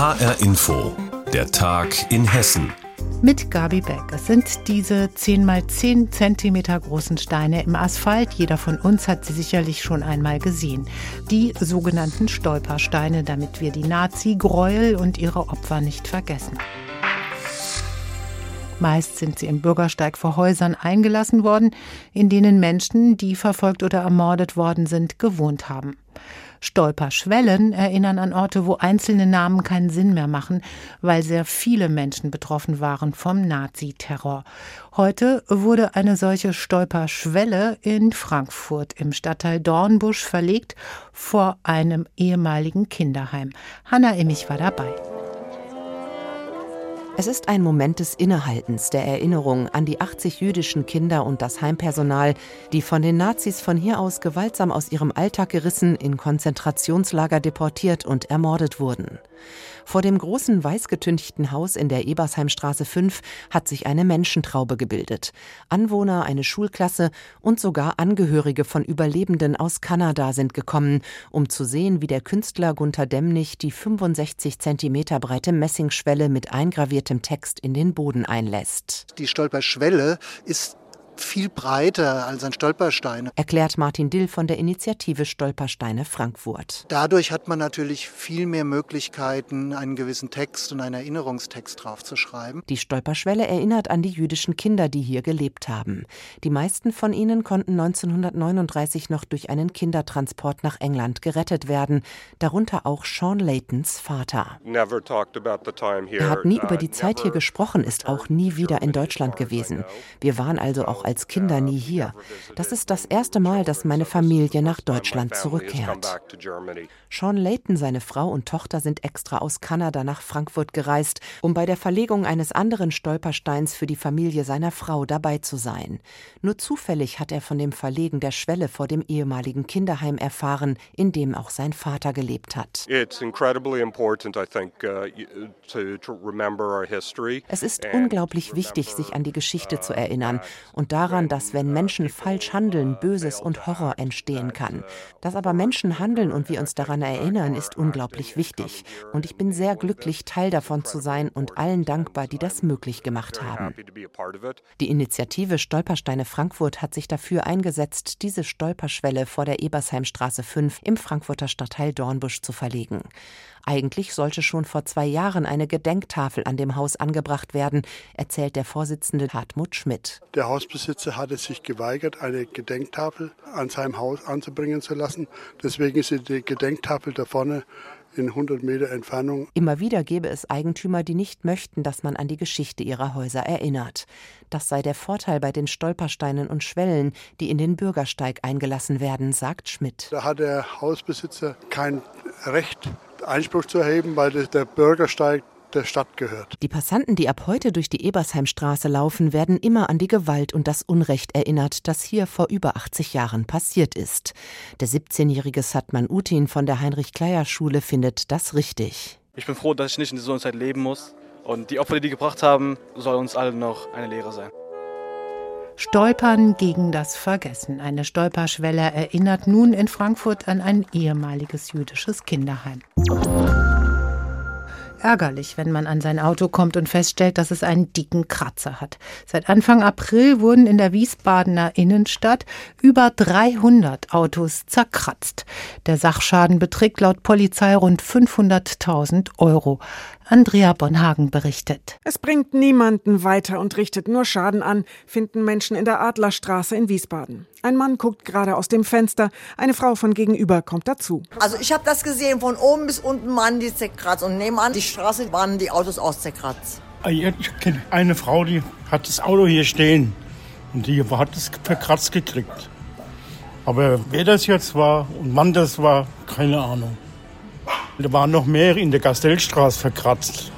HR Info, der Tag in Hessen. Mit Gabi Beck. Es sind diese 10 mal 10 Zentimeter großen Steine im Asphalt. Jeder von uns hat sie sicherlich schon einmal gesehen. Die sogenannten Stolpersteine, damit wir die Nazi-Gräuel und ihre Opfer nicht vergessen. Meist sind sie im Bürgersteig vor Häusern eingelassen worden, in denen Menschen, die verfolgt oder ermordet worden sind, gewohnt haben. Stolperschwellen erinnern an Orte, wo einzelne Namen keinen Sinn mehr machen, weil sehr viele Menschen betroffen waren vom Naziterror. Heute wurde eine solche Stolperschwelle in Frankfurt im Stadtteil Dornbusch verlegt vor einem ehemaligen Kinderheim. Hanna Immich war dabei. Es ist ein Moment des Innehaltens, der Erinnerung an die 80 jüdischen Kinder und das Heimpersonal, die von den Nazis von hier aus gewaltsam aus ihrem Alltag gerissen, in Konzentrationslager deportiert und ermordet wurden. Vor dem großen weißgetünchten Haus in der Ebersheimstraße 5 hat sich eine Menschentraube gebildet. Anwohner, eine Schulklasse und sogar Angehörige von Überlebenden aus Kanada sind gekommen, um zu sehen, wie der Künstler Gunther Demnig die 65 Zentimeter breite Messingschwelle mit eingraviertem Text in den Boden einlässt. Die Stolperschwelle ist viel breiter als ein Stolperstein. Erklärt Martin Dill von der Initiative Stolpersteine Frankfurt. Dadurch hat man natürlich viel mehr Möglichkeiten, einen gewissen Text und einen Erinnerungstext draufzuschreiben. Die Stolperschwelle erinnert an die jüdischen Kinder, die hier gelebt haben. Die meisten von ihnen konnten 1939 noch durch einen Kindertransport nach England gerettet werden, darunter auch Sean Laytons Vater. Er hat nie über die Zeit hier gesprochen, ist auch nie wieder in Deutschland gewesen. Wir waren also auch als Kinder nie hier. Das ist das erste Mal, dass meine Familie nach Deutschland zurückkehrt. Sean Layton, seine Frau und Tochter sind extra aus Kanada nach Frankfurt gereist, um bei der Verlegung eines anderen Stolpersteins für die Familie seiner Frau dabei zu sein. Nur zufällig hat er von dem Verlegen der Schwelle vor dem ehemaligen Kinderheim erfahren, in dem auch sein Vater gelebt hat. Uh, es ist unglaublich wichtig, sich an die Geschichte zu erinnern und daran, dass wenn Menschen falsch handeln, Böses und Horror entstehen kann. Dass aber Menschen handeln und wir uns daran erinnern, ist unglaublich wichtig. Und ich bin sehr glücklich, Teil davon zu sein und allen dankbar, die das möglich gemacht haben. Die Initiative Stolpersteine Frankfurt hat sich dafür eingesetzt, diese Stolperschwelle vor der Ebersheimstraße 5 im Frankfurter Stadtteil Dornbusch zu verlegen. Eigentlich sollte schon vor zwei Jahren eine Gedenktafel an dem Haus angebracht werden, erzählt der Vorsitzende Hartmut Schmidt. Der Hausbesitzer hatte sich geweigert, eine Gedenktafel an seinem Haus anzubringen zu lassen. Deswegen ist die Gedenktafel da vorne in 100 Meter Entfernung. Immer wieder gäbe es Eigentümer, die nicht möchten, dass man an die Geschichte ihrer Häuser erinnert. Das sei der Vorteil bei den Stolpersteinen und Schwellen, die in den Bürgersteig eingelassen werden, sagt Schmidt. Da hat der Hausbesitzer kein Recht, Einspruch zu erheben, weil der Bürgersteig der Stadt gehört. Die Passanten, die ab heute durch die Ebersheimstraße laufen, werden immer an die Gewalt und das Unrecht erinnert, das hier vor über 80 Jahren passiert ist. Der 17-jährige Satman Utin von der Heinrich-Kleier-Schule findet das richtig. Ich bin froh, dass ich nicht in einer Zeit leben muss. Und die Opfer, die die gebracht haben, soll uns allen noch eine Lehre sein. Stolpern gegen das Vergessen. Eine Stolperschwelle erinnert nun in Frankfurt an ein ehemaliges jüdisches Kinderheim ärgerlich, wenn man an sein Auto kommt und feststellt, dass es einen dicken Kratzer hat. Seit Anfang April wurden in der Wiesbadener Innenstadt über 300 Autos zerkratzt. Der Sachschaden beträgt laut Polizei rund 500.000 Euro. Andrea Bonhagen berichtet. Es bringt niemanden weiter und richtet nur Schaden an, finden Menschen in der Adlerstraße in Wiesbaden. Ein Mann guckt gerade aus dem Fenster, eine Frau von gegenüber kommt dazu. Also ich habe das gesehen, von oben bis unten waren die zerkratzt und nebenan die Straße waren die Autos auch zerkratzt. Ich kenne eine Frau, die hat das Auto hier stehen und die hat es verkratzt gekriegt. Aber wer das jetzt war und wann das war, keine Ahnung. Da waren noch mehr in der Gastellstraße verkratzt.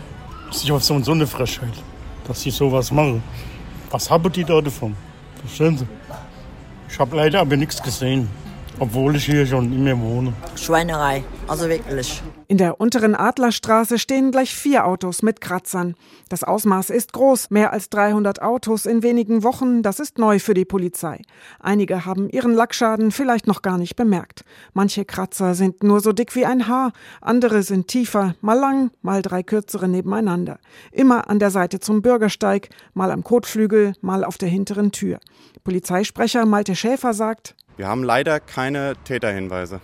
Ist ja so, so eine Frechheit, dass sie sowas machen. Was haben die da davon? Verstehen Sie? Ich habe leider aber nichts gesehen. Obwohl ich hier schon immer wohne. Schweinerei, also wirklich. In der unteren Adlerstraße stehen gleich vier Autos mit Kratzern. Das Ausmaß ist groß, mehr als 300 Autos in wenigen Wochen, das ist neu für die Polizei. Einige haben ihren Lackschaden vielleicht noch gar nicht bemerkt. Manche Kratzer sind nur so dick wie ein Haar, andere sind tiefer, mal lang, mal drei kürzere nebeneinander. Immer an der Seite zum Bürgersteig, mal am Kotflügel, mal auf der hinteren Tür. Polizeisprecher Malte Schäfer sagt, wir haben leider keine Täterhinweise.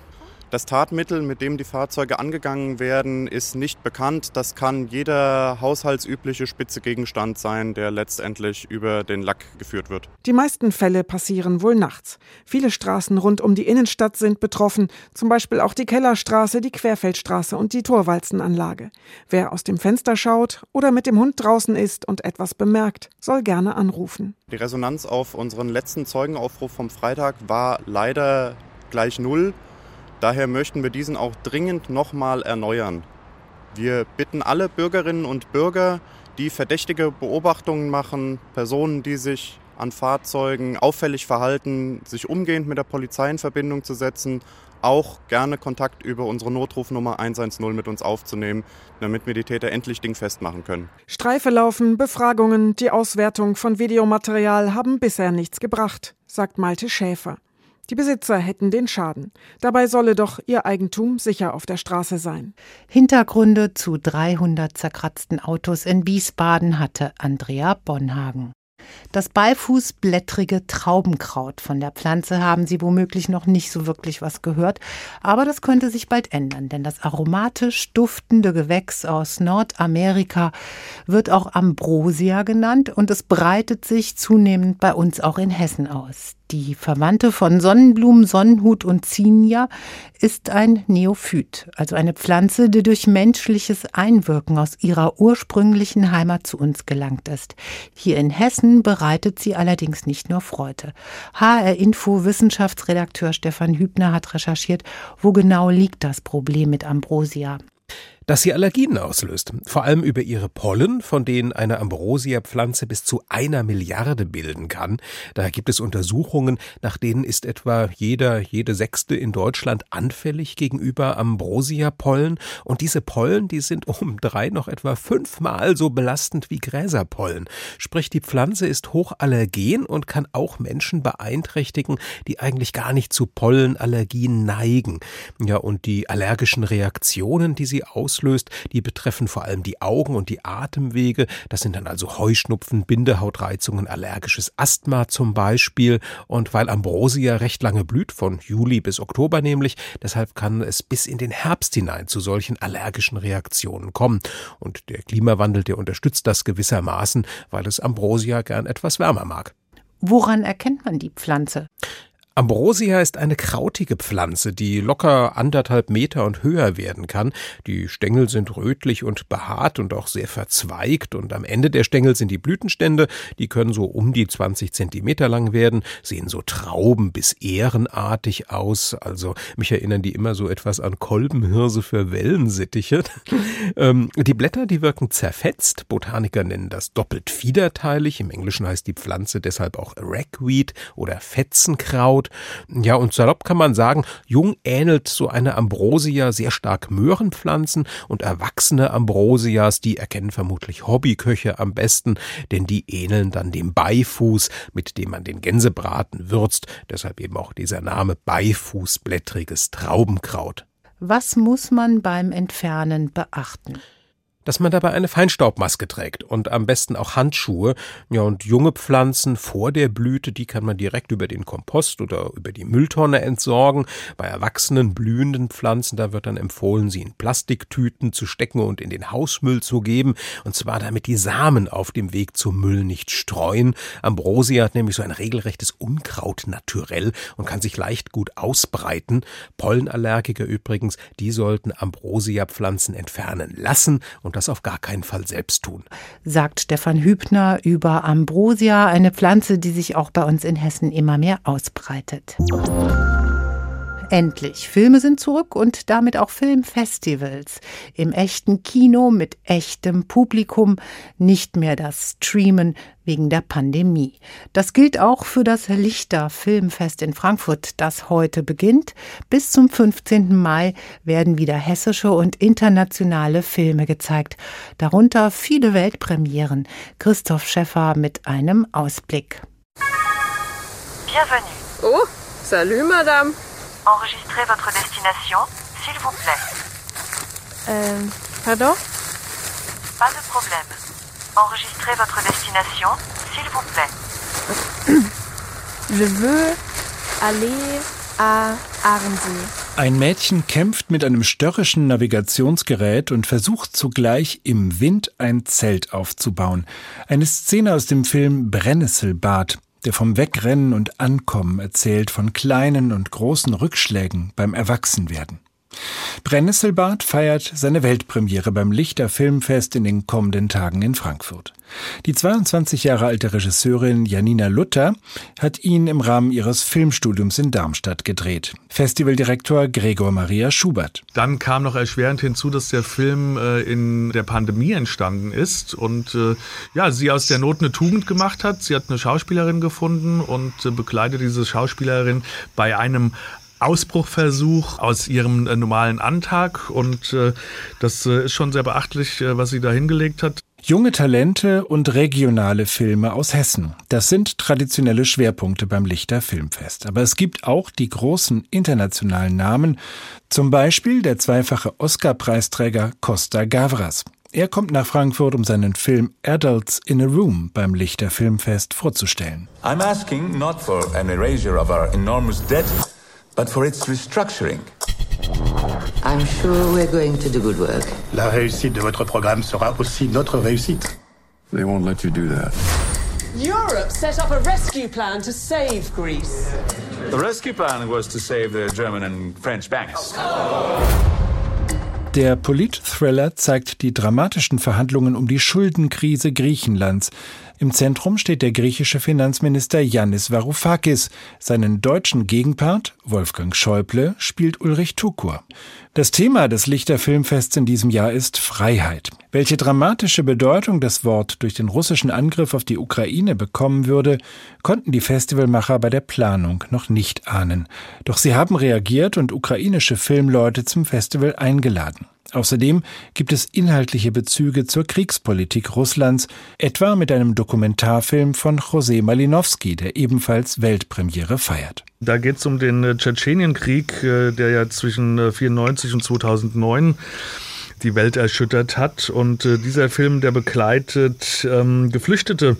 Das Tatmittel, mit dem die Fahrzeuge angegangen werden, ist nicht bekannt. Das kann jeder haushaltsübliche spitze Gegenstand sein, der letztendlich über den Lack geführt wird. Die meisten Fälle passieren wohl nachts. Viele Straßen rund um die Innenstadt sind betroffen, zum Beispiel auch die Kellerstraße, die Querfeldstraße und die Torwalzenanlage. Wer aus dem Fenster schaut oder mit dem Hund draußen ist und etwas bemerkt, soll gerne anrufen. Die Resonanz auf unseren letzten Zeugenaufruf vom Freitag war leider gleich null. Daher möchten wir diesen auch dringend nochmal erneuern. Wir bitten alle Bürgerinnen und Bürger, die verdächtige Beobachtungen machen, Personen, die sich an Fahrzeugen auffällig verhalten, sich umgehend mit der Polizei in Verbindung zu setzen, auch gerne Kontakt über unsere Notrufnummer 110 mit uns aufzunehmen, damit wir die Täter endlich dingfest machen können. Streife laufen, Befragungen, die Auswertung von Videomaterial haben bisher nichts gebracht, sagt Malte Schäfer. Die Besitzer hätten den Schaden. Dabei solle doch ihr Eigentum sicher auf der Straße sein. Hintergründe zu 300 zerkratzten Autos in Wiesbaden hatte Andrea Bonhagen. Das beifußblättrige Traubenkraut. Von der Pflanze haben Sie womöglich noch nicht so wirklich was gehört, aber das könnte sich bald ändern, denn das aromatisch duftende Gewächs aus Nordamerika wird auch Ambrosia genannt und es breitet sich zunehmend bei uns auch in Hessen aus. Die Verwandte von Sonnenblumen, Sonnenhut und Zinnia ist ein Neophyt, also eine Pflanze, die durch menschliches Einwirken aus ihrer ursprünglichen Heimat zu uns gelangt ist. Hier in Hessen bereitet sie allerdings nicht nur Freude. HR Info Wissenschaftsredakteur Stefan Hübner hat recherchiert, wo genau liegt das Problem mit Ambrosia dass sie Allergien auslöst. Vor allem über ihre Pollen, von denen eine Ambrosia-Pflanze bis zu einer Milliarde bilden kann. Daher gibt es Untersuchungen, nach denen ist etwa jeder, jede Sechste in Deutschland anfällig gegenüber Ambrosia-Pollen. Und diese Pollen, die sind um drei noch etwa fünfmal so belastend wie Gräserpollen. Sprich, die Pflanze ist hochallergen und kann auch Menschen beeinträchtigen, die eigentlich gar nicht zu Pollenallergien neigen. Ja, und die allergischen Reaktionen, die sie aus auslöst. Die betreffen vor allem die Augen und die Atemwege. Das sind dann also Heuschnupfen, Bindehautreizungen, allergisches Asthma zum Beispiel. Und weil Ambrosia recht lange blüht, von Juli bis Oktober nämlich, deshalb kann es bis in den Herbst hinein zu solchen allergischen Reaktionen kommen. Und der Klimawandel, der unterstützt das gewissermaßen, weil es Ambrosia gern etwas wärmer mag. Woran erkennt man die Pflanze? Ambrosia ist eine krautige Pflanze, die locker anderthalb Meter und höher werden kann. Die Stängel sind rötlich und behaart und auch sehr verzweigt und am Ende der Stängel sind die Blütenstände, die können so um die 20 Zentimeter lang werden, sehen so trauben bis ehrenartig aus. Also mich erinnern die immer so etwas an Kolbenhirse für Wellensittiche. Ähm, die Blätter, die wirken zerfetzt. Botaniker nennen das doppelt fiederteilig. Im Englischen heißt die Pflanze deshalb auch Ragweed oder Fetzenkraut. Ja, und salopp kann man sagen, jung ähnelt so eine Ambrosia sehr stark Möhrenpflanzen und erwachsene Ambrosias, die erkennen vermutlich Hobbyköche am besten, denn die ähneln dann dem Beifuß, mit dem man den Gänsebraten würzt, deshalb eben auch dieser Name Beifußblättriges Traubenkraut. Was muss man beim Entfernen beachten? Dass man dabei eine Feinstaubmaske trägt und am besten auch Handschuhe. Ja, und junge Pflanzen vor der Blüte, die kann man direkt über den Kompost oder über die Mülltonne entsorgen. Bei erwachsenen, blühenden Pflanzen, da wird dann empfohlen, sie in Plastiktüten zu stecken und in den Hausmüll zu geben. Und zwar damit die Samen auf dem Weg zum Müll nicht streuen. Ambrosia hat nämlich so ein regelrechtes Unkraut naturell und kann sich leicht gut ausbreiten. Pollenallergiker übrigens, die sollten Ambrosia-Pflanzen entfernen lassen und das auf gar keinen Fall selbst tun. Sagt Stefan Hübner über Ambrosia, eine Pflanze, die sich auch bei uns in Hessen immer mehr ausbreitet. Endlich. Filme sind zurück und damit auch Filmfestivals. Im echten Kino mit echtem Publikum, nicht mehr das Streamen wegen der Pandemie. Das gilt auch für das Lichter Filmfest in Frankfurt, das heute beginnt. Bis zum 15. Mai werden wieder hessische und internationale Filme gezeigt, darunter viele Weltpremieren. Christoph Schäffer mit einem Ausblick. Bienvenue. Oh, salut madame. Enregistrez votre destination, s'il vous plaît. Euh, pardon Pas de problème. Enregistrez votre destination, s'il vous plaît. Je veux aller à Arnsee. Ein Mädchen kämpft mit einem störrischen Navigationsgerät und versucht zugleich im Wind ein Zelt aufzubauen. Eine Szene aus dem Film Brennnesselbad der vom Wegrennen und Ankommen erzählt, von kleinen und großen Rückschlägen beim Erwachsenwerden. Brennnesselbad feiert seine Weltpremiere beim Lichter Filmfest in den kommenden Tagen in Frankfurt. Die 22 Jahre alte Regisseurin Janina Luther hat ihn im Rahmen ihres Filmstudiums in Darmstadt gedreht. Festivaldirektor Gregor Maria Schubert. Dann kam noch erschwerend hinzu, dass der Film äh, in der Pandemie entstanden ist und äh, ja, sie aus der Not eine Tugend gemacht hat. Sie hat eine Schauspielerin gefunden und äh, begleitet diese Schauspielerin bei einem Ausbruchversuch aus ihrem äh, normalen Antag und äh, das äh, ist schon sehr beachtlich, äh, was sie da hingelegt hat. Junge Talente und regionale Filme aus Hessen. Das sind traditionelle Schwerpunkte beim Lichter Filmfest. Aber es gibt auch die großen internationalen Namen, zum Beispiel der zweifache Oscar-Preisträger Costa Gavras. Er kommt nach Frankfurt, um seinen Film Adults in a Room beim Lichter Filmfest vorzustellen. I'm asking not for an erasure of our enormous debt, but for its restructuring. I'm sure we're going to do good work. La réussite de votre programme sera aussi notre réussite. They won't let you do that. Europe set up a rescue plan to save Greece. The rescue plan was to save the German and French banks. Der Polit-Thriller zeigt die dramatischen Verhandlungen um die Schuldenkrise Griechenlands. Im Zentrum steht der griechische Finanzminister Yannis Varoufakis. Seinen deutschen Gegenpart, Wolfgang Schäuble, spielt Ulrich Tukur. Das Thema des Lichter Filmfests in diesem Jahr ist Freiheit. Welche dramatische Bedeutung das Wort durch den russischen Angriff auf die Ukraine bekommen würde, konnten die Festivalmacher bei der Planung noch nicht ahnen. Doch sie haben reagiert und ukrainische Filmleute zum Festival eingeladen. Außerdem gibt es inhaltliche Bezüge zur Kriegspolitik Russlands, etwa mit einem Dokumentarfilm von José Malinowski, der ebenfalls Weltpremiere feiert. Da geht es um den äh, Tschetschenienkrieg, äh, der ja zwischen 1994 äh, und 2009 die Welt erschüttert hat. Und äh, dieser Film, der begleitet ähm, Geflüchtete,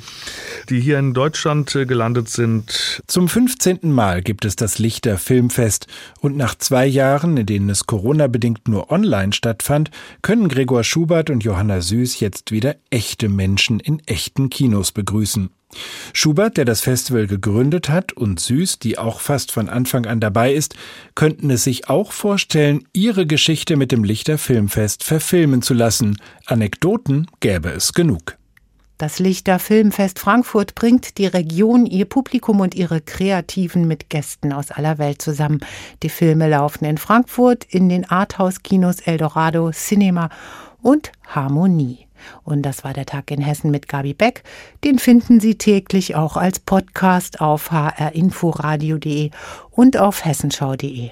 die hier in Deutschland äh, gelandet sind. Zum 15. Mal gibt es das Lichter Filmfest. Und nach zwei Jahren, in denen es Corona-bedingt nur online stattfand, können Gregor Schubert und Johanna Süß jetzt wieder echte Menschen in echten Kinos begrüßen. Schubert, der das Festival gegründet hat, und Süß, die auch fast von Anfang an dabei ist, könnten es sich auch vorstellen, ihre Geschichte mit dem Lichter Filmfest verfilmen zu lassen. Anekdoten gäbe es genug. Das Lichter Filmfest Frankfurt bringt die Region, ihr Publikum und ihre Kreativen mit Gästen aus aller Welt zusammen. Die Filme laufen in Frankfurt in den Arthouse-Kinos Eldorado, Cinema und Harmonie. Und das war der Tag in Hessen mit Gabi Beck. Den finden Sie täglich auch als Podcast auf hrinforadio.de und auf hessenschau.de.